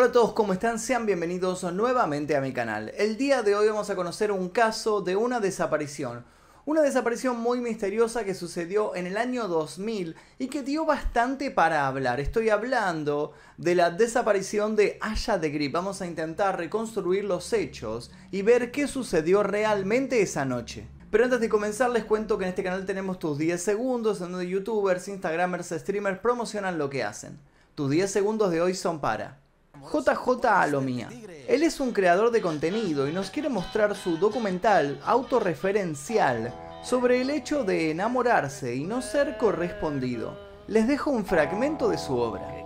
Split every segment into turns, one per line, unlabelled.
Hola a todos, ¿cómo están? Sean bienvenidos nuevamente a mi canal. El día de hoy vamos a conocer un caso de una desaparición. Una desaparición muy misteriosa que sucedió en el año 2000 y que dio bastante para hablar. Estoy hablando de la desaparición de Aya de Grip. Vamos a intentar reconstruir los hechos y ver qué sucedió realmente esa noche. Pero antes de comenzar les cuento que en este canal tenemos tus 10 segundos en donde youtubers, instagramers, streamers promocionan lo que hacen. Tus 10 segundos de hoy son para JJ Alomía. Él es un creador de contenido y nos quiere mostrar su documental autorreferencial sobre el hecho de enamorarse y no ser correspondido. Les dejo un fragmento de su obra.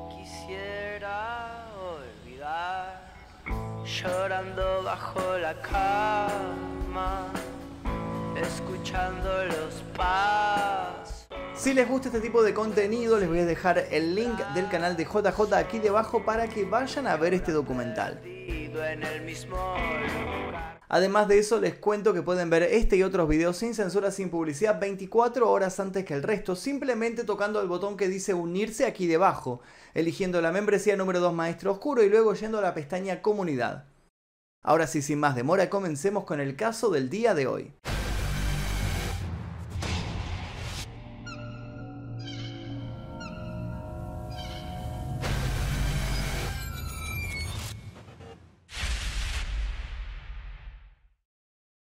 llorando bajo la cama, escuchando los pasos.
Si les gusta este tipo de contenido, les voy a dejar el link del canal de JJ aquí debajo para que vayan a ver este documental. Además de eso, les cuento que pueden ver este y otros videos sin censura, sin publicidad, 24 horas antes que el resto, simplemente tocando el botón que dice unirse aquí debajo, eligiendo la membresía número 2 Maestro Oscuro y luego yendo a la pestaña Comunidad. Ahora sí, sin más demora, comencemos con el caso del día de hoy.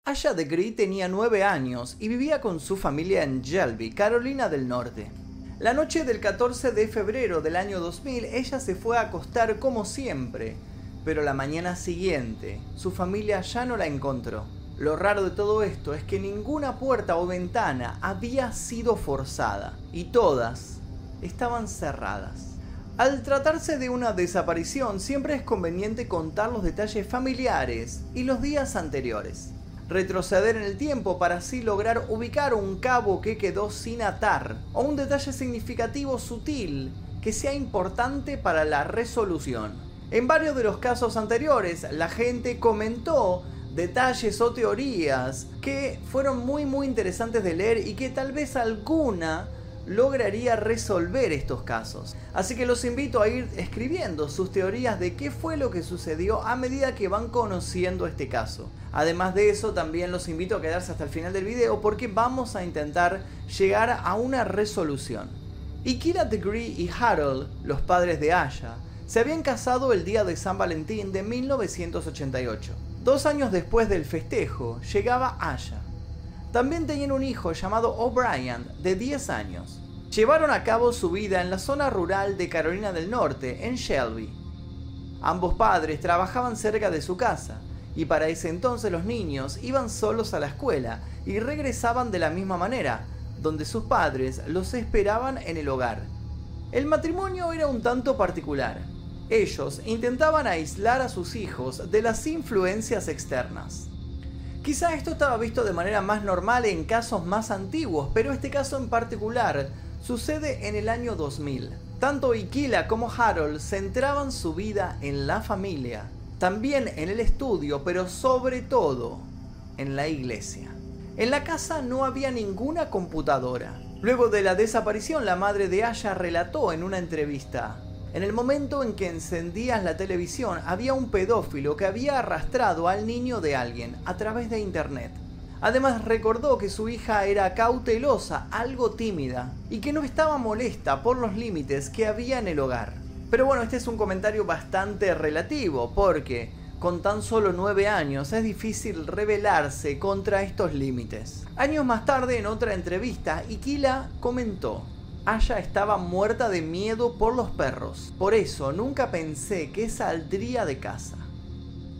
Aya de tenía 9 años y vivía con su familia en Shelby, Carolina del Norte. La noche del 14 de febrero del año 2000 ella se fue a acostar como siempre, pero la mañana siguiente su familia ya no la encontró. Lo raro de todo esto es que ninguna puerta o ventana había sido forzada y todas estaban cerradas. Al tratarse de una desaparición siempre es conveniente contar los detalles familiares y los días anteriores retroceder en el tiempo para así lograr ubicar un cabo que quedó sin atar o un detalle significativo sutil que sea importante para la resolución. En varios de los casos anteriores la gente comentó detalles o teorías que fueron muy muy interesantes de leer y que tal vez alguna lograría resolver estos casos. Así que los invito a ir escribiendo sus teorías de qué fue lo que sucedió a medida que van conociendo este caso. Además de eso, también los invito a quedarse hasta el final del video porque vamos a intentar llegar a una resolución. Ikira Degree y Harold, los padres de Aya, se habían casado el día de San Valentín de 1988. Dos años después del festejo, llegaba Aya también tenían un hijo llamado O'Brien, de 10 años. Llevaron a cabo su vida en la zona rural de Carolina del Norte, en Shelby. Ambos padres trabajaban cerca de su casa, y para ese entonces los niños iban solos a la escuela y regresaban de la misma manera, donde sus padres los esperaban en el hogar. El matrimonio era un tanto particular. Ellos intentaban aislar a sus hijos de las influencias externas. Quizá esto estaba visto de manera más normal en casos más antiguos, pero este caso en particular sucede en el año 2000. Tanto Ikila como Harold centraban su vida en la familia, también en el estudio, pero sobre todo en la iglesia. En la casa no había ninguna computadora. Luego de la desaparición, la madre de Aya relató en una entrevista, en el momento en que encendías la televisión había un pedófilo que había arrastrado al niño de alguien a través de internet. Además recordó que su hija era cautelosa, algo tímida, y que no estaba molesta por los límites que había en el hogar. Pero bueno, este es un comentario bastante relativo, porque con tan solo 9 años es difícil rebelarse contra estos límites. Años más tarde, en otra entrevista, Ikila comentó, Aya estaba muerta de miedo por los perros. Por eso nunca pensé que saldría de casa.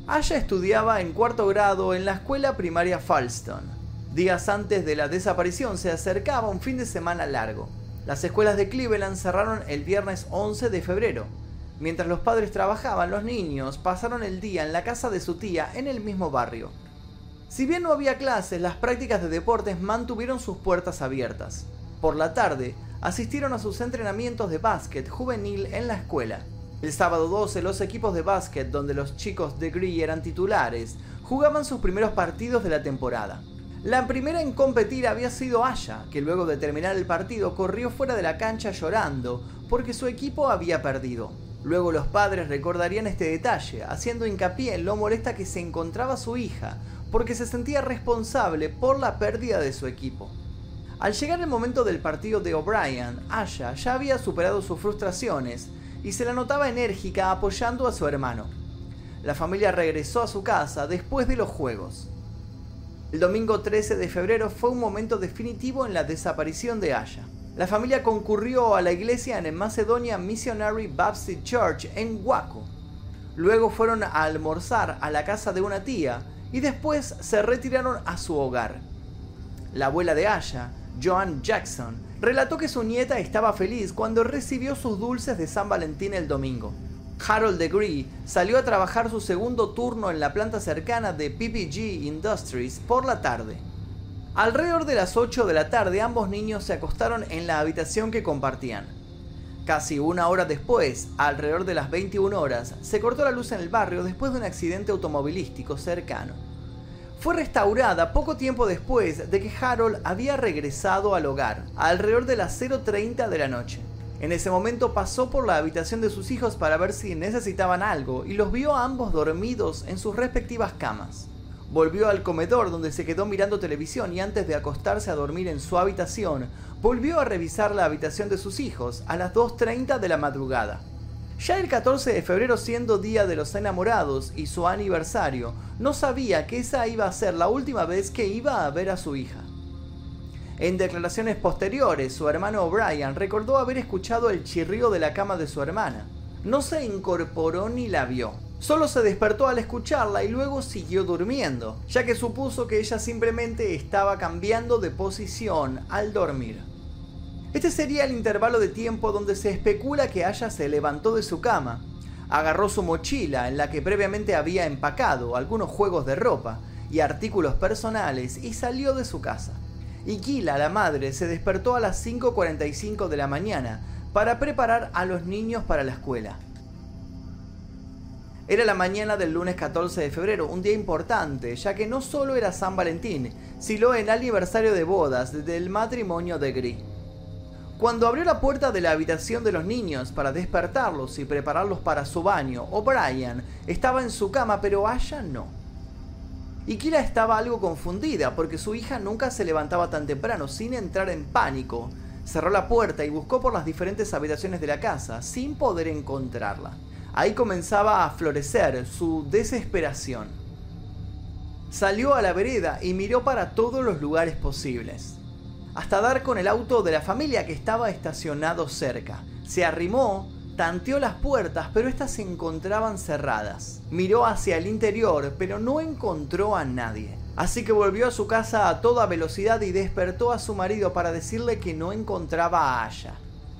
Aya estudiaba en cuarto grado en la escuela primaria Falston. Días antes de la desaparición se acercaba un fin de semana largo. Las escuelas de Cleveland cerraron el viernes 11 de febrero. Mientras los padres trabajaban, los niños pasaron el día en la casa de su tía en el mismo barrio. Si bien no había clases, las prácticas de deportes mantuvieron sus puertas abiertas. Por la tarde, asistieron a sus entrenamientos de básquet juvenil en la escuela. El sábado 12 los equipos de básquet donde los chicos de Gree eran titulares jugaban sus primeros partidos de la temporada. La primera en competir había sido Aya, que luego de terminar el partido corrió fuera de la cancha llorando porque su equipo había perdido. Luego los padres recordarían este detalle, haciendo hincapié en lo molesta que se encontraba su hija, porque se sentía responsable por la pérdida de su equipo. Al llegar el momento del partido de O'Brien, Aya ya había superado sus frustraciones y se la notaba enérgica apoyando a su hermano. La familia regresó a su casa después de los juegos. El domingo 13 de febrero fue un momento definitivo en la desaparición de Aya. La familia concurrió a la iglesia en el Macedonia Missionary Baptist Church en Waco. Luego fueron a almorzar a la casa de una tía y después se retiraron a su hogar. La abuela de Aya, Joan Jackson, relató que su nieta estaba feliz cuando recibió sus dulces de San Valentín el domingo. Harold Degree salió a trabajar su segundo turno en la planta cercana de PPG Industries por la tarde. Alrededor de las 8 de la tarde ambos niños se acostaron en la habitación que compartían. Casi una hora después, alrededor de las 21 horas, se cortó la luz en el barrio después de un accidente automovilístico cercano. Fue restaurada poco tiempo después de que Harold había regresado al hogar, alrededor de las 0.30 de la noche. En ese momento pasó por la habitación de sus hijos para ver si necesitaban algo y los vio a ambos dormidos en sus respectivas camas. Volvió al comedor donde se quedó mirando televisión y antes de acostarse a dormir en su habitación, volvió a revisar la habitación de sus hijos a las 2.30 de la madrugada. Ya el 14 de febrero siendo Día de los Enamorados y su aniversario, no sabía que esa iba a ser la última vez que iba a ver a su hija. En declaraciones posteriores, su hermano O'Brien recordó haber escuchado el chirrío de la cama de su hermana. No se incorporó ni la vio. Solo se despertó al escucharla y luego siguió durmiendo, ya que supuso que ella simplemente estaba cambiando de posición al dormir. Este sería el intervalo de tiempo donde se especula que Aya se levantó de su cama, agarró su mochila en la que previamente había empacado algunos juegos de ropa y artículos personales y salió de su casa. Y Kila, la madre, se despertó a las 5.45 de la mañana para preparar a los niños para la escuela. Era la mañana del lunes 14 de febrero, un día importante, ya que no solo era San Valentín, sino el aniversario de bodas del matrimonio de Gris. Cuando abrió la puerta de la habitación de los niños para despertarlos y prepararlos para su baño, O'Brien estaba en su cama, pero Aya no. Y estaba algo confundida porque su hija nunca se levantaba tan temprano sin entrar en pánico. Cerró la puerta y buscó por las diferentes habitaciones de la casa sin poder encontrarla. Ahí comenzaba a florecer su desesperación. Salió a la vereda y miró para todos los lugares posibles, hasta dar con el auto de la familia que estaba estacionado cerca. Se arrimó, tanteó las puertas, pero éstas se encontraban cerradas. Miró hacia el interior, pero no encontró a nadie. Así que volvió a su casa a toda velocidad y despertó a su marido para decirle que no encontraba a Aya.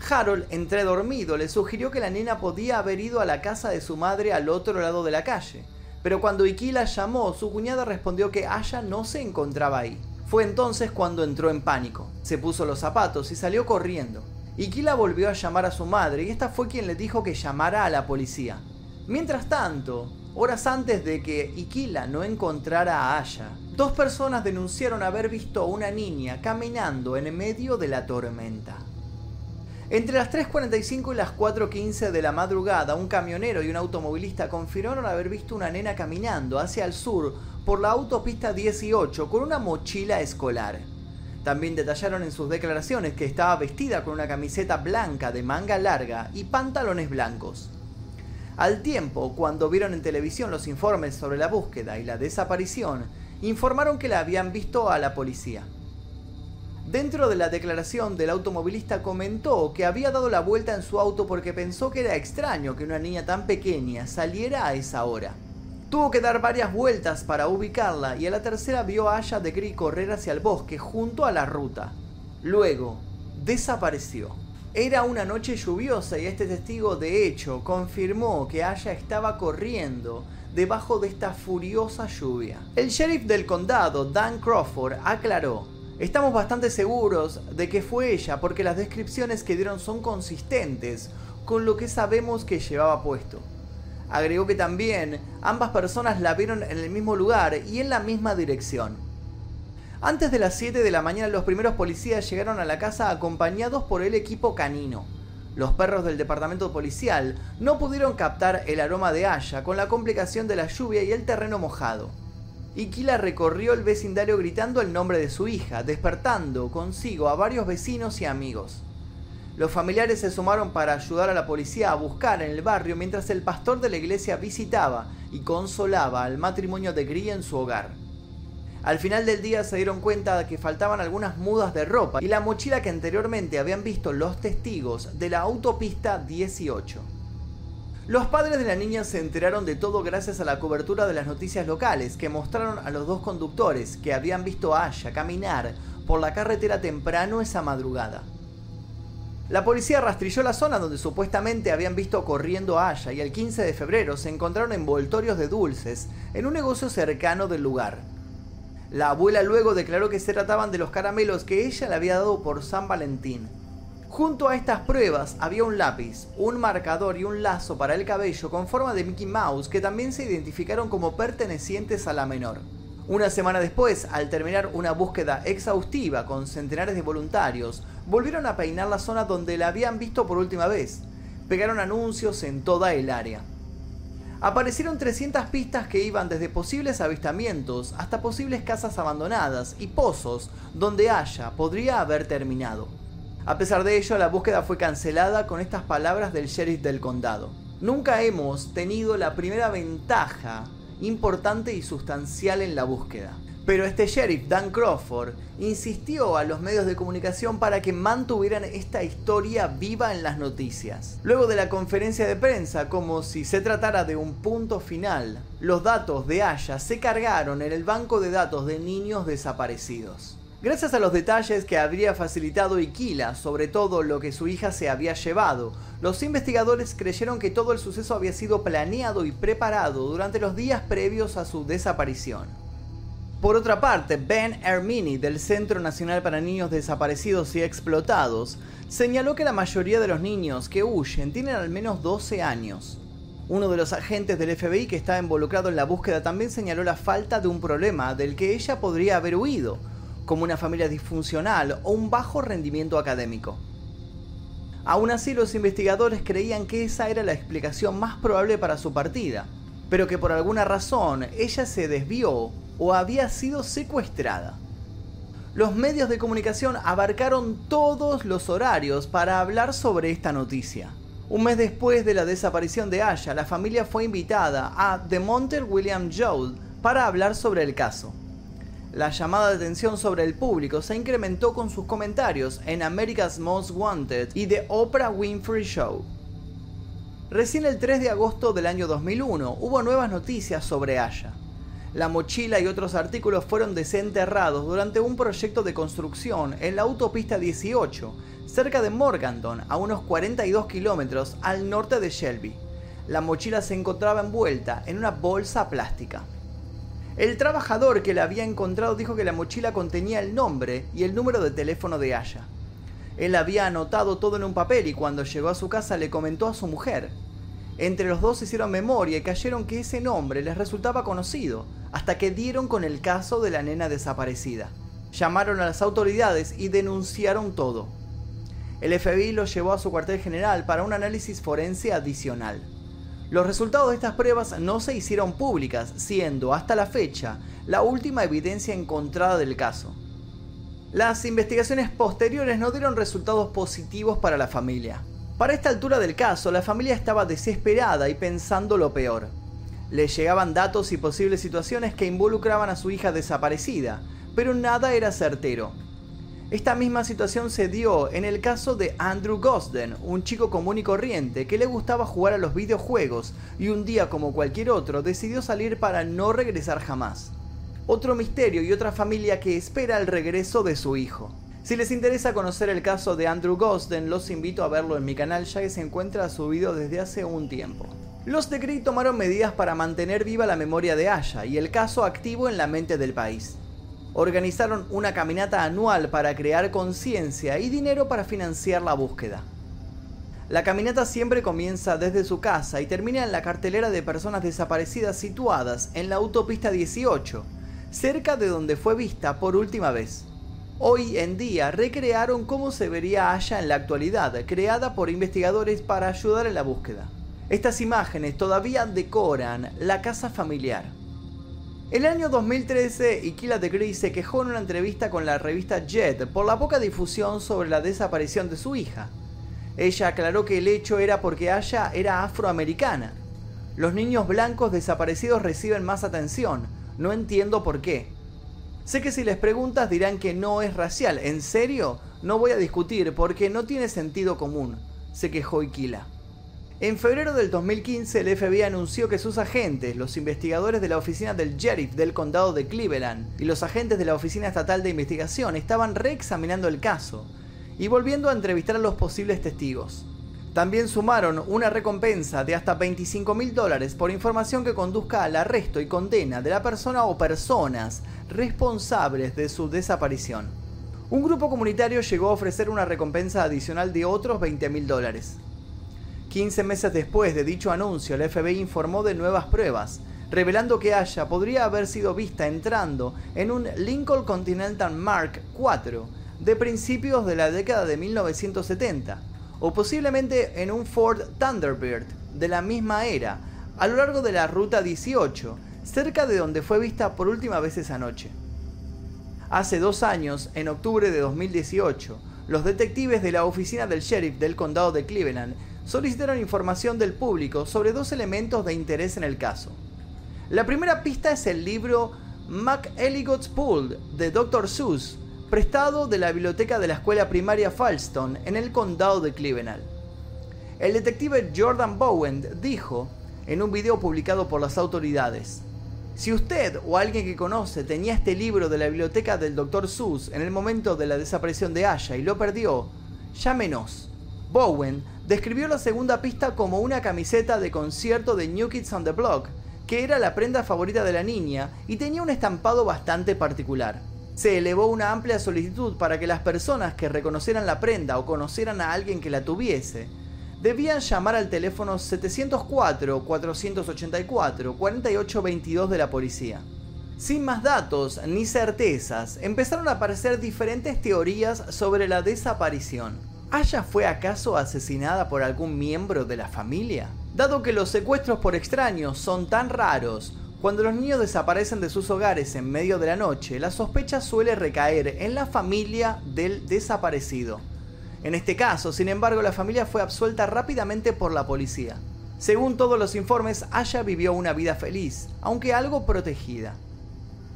Harold, entre dormido, le sugirió que la nena podía haber ido a la casa de su madre al otro lado de la calle. Pero cuando Ikila llamó, su cuñada respondió que Aya no se encontraba ahí. Fue entonces cuando entró en pánico. Se puso los zapatos y salió corriendo. Ikila volvió a llamar a su madre y esta fue quien le dijo que llamara a la policía. Mientras tanto, horas antes de que Ikila no encontrara a Aya, dos personas denunciaron haber visto a una niña caminando en medio de la tormenta. Entre las 3.45 y las 4.15 de la madrugada, un camionero y un automovilista confirmaron haber visto una nena caminando hacia el sur por la autopista 18 con una mochila escolar. También detallaron en sus declaraciones que estaba vestida con una camiseta blanca de manga larga y pantalones blancos. Al tiempo, cuando vieron en televisión los informes sobre la búsqueda y la desaparición, informaron que la habían visto a la policía. Dentro de la declaración del automovilista comentó que había dado la vuelta en su auto porque pensó que era extraño que una niña tan pequeña saliera a esa hora. Tuvo que dar varias vueltas para ubicarla y a la tercera vio a Aya de Gris correr hacia el bosque junto a la ruta. Luego, desapareció. Era una noche lluviosa y este testigo de hecho confirmó que Aya estaba corriendo debajo de esta furiosa lluvia. El sheriff del condado, Dan Crawford, aclaró Estamos bastante seguros de que fue ella porque las descripciones que dieron son consistentes con lo que sabemos que llevaba puesto. Agregó que también ambas personas la vieron en el mismo lugar y en la misma dirección. Antes de las 7 de la mañana los primeros policías llegaron a la casa acompañados por el equipo canino. Los perros del departamento policial no pudieron captar el aroma de Aya con la complicación de la lluvia y el terreno mojado. Iquila recorrió el vecindario gritando el nombre de su hija, despertando consigo a varios vecinos y amigos. Los familiares se sumaron para ayudar a la policía a buscar en el barrio mientras el pastor de la iglesia visitaba y consolaba al matrimonio de Grie en su hogar. Al final del día se dieron cuenta de que faltaban algunas mudas de ropa y la mochila que anteriormente habían visto los testigos de la autopista 18. Los padres de la niña se enteraron de todo gracias a la cobertura de las noticias locales que mostraron a los dos conductores que habían visto a Aya caminar por la carretera temprano esa madrugada. La policía rastrilló la zona donde supuestamente habían visto corriendo a Aya y el 15 de febrero se encontraron envoltorios de dulces en un negocio cercano del lugar. La abuela luego declaró que se trataban de los caramelos que ella le había dado por San Valentín. Junto a estas pruebas había un lápiz, un marcador y un lazo para el cabello con forma de Mickey Mouse que también se identificaron como pertenecientes a la menor. Una semana después, al terminar una búsqueda exhaustiva con centenares de voluntarios, volvieron a peinar la zona donde la habían visto por última vez. Pegaron anuncios en toda el área aparecieron 300 pistas que iban desde posibles avistamientos hasta posibles casas abandonadas y pozos donde Aya podría haber terminado. A pesar de ello, la búsqueda fue cancelada con estas palabras del sheriff del condado. Nunca hemos tenido la primera ventaja importante y sustancial en la búsqueda. Pero este sheriff, Dan Crawford, insistió a los medios de comunicación para que mantuvieran esta historia viva en las noticias. Luego de la conferencia de prensa, como si se tratara de un punto final, los datos de Aya se cargaron en el banco de datos de niños desaparecidos. Gracias a los detalles que habría facilitado Iquila sobre todo lo que su hija se había llevado, los investigadores creyeron que todo el suceso había sido planeado y preparado durante los días previos a su desaparición. Por otra parte, Ben Ermini del Centro Nacional para Niños Desaparecidos y Explotados señaló que la mayoría de los niños que huyen tienen al menos 12 años. Uno de los agentes del FBI que estaba involucrado en la búsqueda también señaló la falta de un problema del que ella podría haber huido, como una familia disfuncional o un bajo rendimiento académico. Aún así, los investigadores creían que esa era la explicación más probable para su partida, pero que por alguna razón ella se desvió o había sido secuestrada. Los medios de comunicación abarcaron todos los horarios para hablar sobre esta noticia. Un mes después de la desaparición de Aya, la familia fue invitada a The Monter William Joel para hablar sobre el caso. La llamada de atención sobre el público se incrementó con sus comentarios en America's Most Wanted y The Oprah Winfrey Show. Recién el 3 de agosto del año 2001 hubo nuevas noticias sobre Aya la mochila y otros artículos fueron desenterrados durante un proyecto de construcción en la autopista 18, cerca de Morganton, a unos 42 kilómetros al norte de Shelby. La mochila se encontraba envuelta en una bolsa plástica. El trabajador que la había encontrado dijo que la mochila contenía el nombre y el número de teléfono de Aya. Él había anotado todo en un papel y cuando llegó a su casa le comentó a su mujer. Entre los dos hicieron memoria y cayeron que ese nombre les resultaba conocido, hasta que dieron con el caso de la nena desaparecida. Llamaron a las autoridades y denunciaron todo. El FBI lo llevó a su cuartel general para un análisis forense adicional. Los resultados de estas pruebas no se hicieron públicas, siendo hasta la fecha la última evidencia encontrada del caso. Las investigaciones posteriores no dieron resultados positivos para la familia. Para esta altura del caso, la familia estaba desesperada y pensando lo peor. Le llegaban datos y posibles situaciones que involucraban a su hija desaparecida, pero nada era certero. Esta misma situación se dio en el caso de Andrew Gosden, un chico común y corriente que le gustaba jugar a los videojuegos y un día como cualquier otro decidió salir para no regresar jamás. Otro misterio y otra familia que espera el regreso de su hijo. Si les interesa conocer el caso de Andrew Gosden, los invito a verlo en mi canal ya que se encuentra subido desde hace un tiempo. Los de Grey tomaron medidas para mantener viva la memoria de Aya y el caso activo en la mente del país. Organizaron una caminata anual para crear conciencia y dinero para financiar la búsqueda. La caminata siempre comienza desde su casa y termina en la cartelera de personas desaparecidas situadas en la autopista 18, cerca de donde fue vista por última vez. Hoy en día recrearon cómo se vería Aya en la actualidad, creada por investigadores para ayudar en la búsqueda. Estas imágenes todavía decoran la casa familiar. El año 2013, Ikila de se quejó en una entrevista con la revista Jet por la poca difusión sobre la desaparición de su hija. Ella aclaró que el hecho era porque Aya era afroamericana. Los niños blancos desaparecidos reciben más atención, no entiendo por qué. Sé que si les preguntas dirán que no es racial, ¿en serio? No voy a discutir porque no tiene sentido común, se quejó Ikila. En febrero del 2015, el FBI anunció que sus agentes, los investigadores de la oficina del sheriff del condado de Cleveland y los agentes de la Oficina Estatal de Investigación estaban reexaminando el caso y volviendo a entrevistar a los posibles testigos. También sumaron una recompensa de hasta 25 mil dólares por información que conduzca al arresto y condena de la persona o personas responsables de su desaparición. Un grupo comunitario llegó a ofrecer una recompensa adicional de otros 20 mil dólares. 15 meses después de dicho anuncio, el FBI informó de nuevas pruebas, revelando que Aya podría haber sido vista entrando en un Lincoln Continental Mark IV de principios de la década de 1970, o posiblemente en un Ford Thunderbird de la misma era, a lo largo de la Ruta 18, cerca de donde fue vista por última vez esa noche. Hace dos años, en octubre de 2018, los detectives de la oficina del sheriff del condado de Cleveland solicitaron información del público sobre dos elementos de interés en el caso. La primera pista es el libro McElligot's Pool de Dr. Seuss, prestado de la biblioteca de la escuela primaria Falston en el condado de Cleveland. El detective Jordan Bowen dijo en un video publicado por las autoridades, si usted o alguien que conoce tenía este libro de la biblioteca del Dr. Seuss en el momento de la desaparición de Aya y lo perdió, llámenos. Bowen describió la segunda pista como una camiseta de concierto de New Kids on the Block, que era la prenda favorita de la niña y tenía un estampado bastante particular. Se elevó una amplia solicitud para que las personas que reconocieran la prenda o conocieran a alguien que la tuviese, debían llamar al teléfono 704-484-4822 de la policía. Sin más datos ni certezas, empezaron a aparecer diferentes teorías sobre la desaparición. ¿Aya fue acaso asesinada por algún miembro de la familia? Dado que los secuestros por extraños son tan raros, cuando los niños desaparecen de sus hogares en medio de la noche, la sospecha suele recaer en la familia del desaparecido. En este caso, sin embargo, la familia fue absuelta rápidamente por la policía. Según todos los informes, Aya vivió una vida feliz, aunque algo protegida.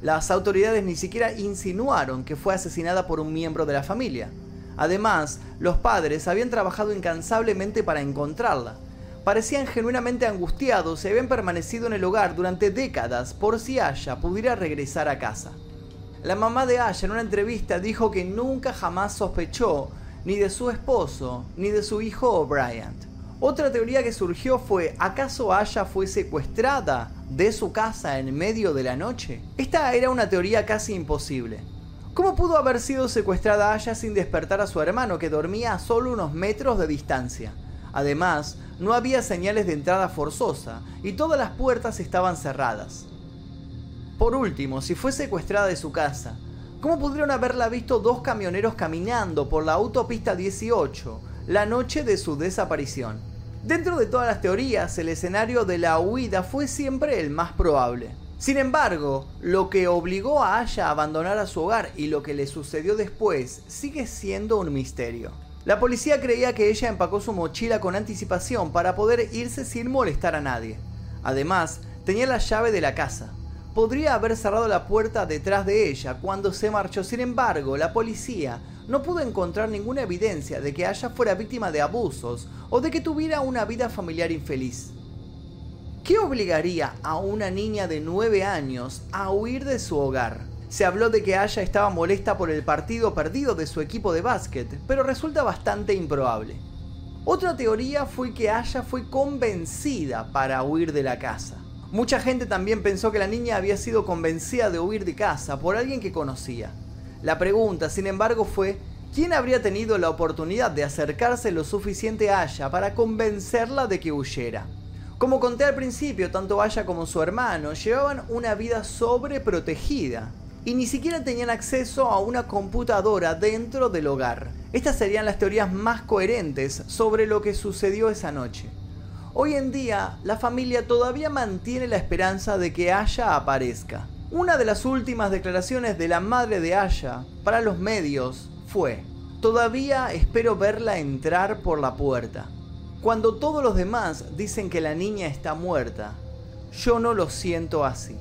Las autoridades ni siquiera insinuaron que fue asesinada por un miembro de la familia. Además, los padres habían trabajado incansablemente para encontrarla. Parecían genuinamente angustiados y habían permanecido en el hogar durante décadas por si Aya pudiera regresar a casa. La mamá de Aya en una entrevista dijo que nunca jamás sospechó ni de su esposo ni de su hijo O'Brien. Otra teoría que surgió fue, ¿acaso Aya fue secuestrada de su casa en medio de la noche? Esta era una teoría casi imposible. ¿Cómo pudo haber sido secuestrada Aya sin despertar a su hermano que dormía a solo unos metros de distancia? Además, no había señales de entrada forzosa y todas las puertas estaban cerradas. Por último, si fue secuestrada de su casa, ¿cómo pudieron haberla visto dos camioneros caminando por la autopista 18 la noche de su desaparición? Dentro de todas las teorías, el escenario de la huida fue siempre el más probable. Sin embargo, lo que obligó a Aya a abandonar a su hogar y lo que le sucedió después sigue siendo un misterio. La policía creía que ella empacó su mochila con anticipación para poder irse sin molestar a nadie. Además, tenía la llave de la casa. Podría haber cerrado la puerta detrás de ella cuando se marchó. Sin embargo, la policía no pudo encontrar ninguna evidencia de que Aya fuera víctima de abusos o de que tuviera una vida familiar infeliz. ¿Qué obligaría a una niña de 9 años a huir de su hogar? Se habló de que Aya estaba molesta por el partido perdido de su equipo de básquet, pero resulta bastante improbable. Otra teoría fue que Aya fue convencida para huir de la casa. Mucha gente también pensó que la niña había sido convencida de huir de casa por alguien que conocía. La pregunta, sin embargo, fue ¿quién habría tenido la oportunidad de acercarse lo suficiente a Aya para convencerla de que huyera? Como conté al principio, tanto Aya como su hermano llevaban una vida sobreprotegida. y ni siquiera tenían acceso a una computadora dentro del hogar. Estas serían las teorías más coherentes sobre lo que sucedió esa noche. Hoy en día, la familia todavía mantiene la esperanza de que Aya aparezca. Una de las últimas declaraciones de la madre de Aya para los medios fue, todavía espero verla entrar por la puerta. Cuando todos los demás dicen que la niña está muerta, yo no lo siento así.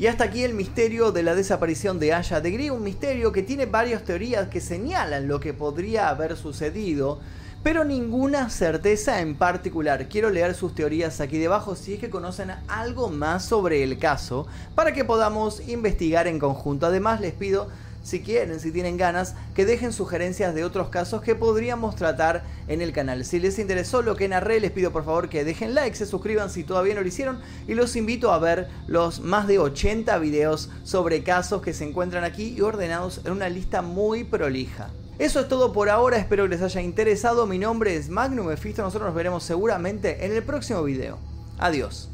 Y hasta aquí el misterio de la desaparición de Aya de Grey, un misterio que tiene varias teorías que señalan lo que podría haber sucedido, pero ninguna certeza en particular. Quiero leer sus teorías aquí debajo si es que conocen algo más sobre el caso, para que podamos investigar en conjunto. Además les pido si quieren, si tienen ganas, que dejen sugerencias de otros casos que podríamos tratar en el canal. Si les interesó lo que narré, les pido por favor que dejen like, se suscriban si todavía no lo hicieron y los invito a ver los más de 80 videos sobre casos que se encuentran aquí y ordenados en una lista muy prolija. Eso es todo por ahora, espero que les haya interesado. Mi nombre es Magnum Mephisto, nosotros nos veremos seguramente en el próximo video. Adiós.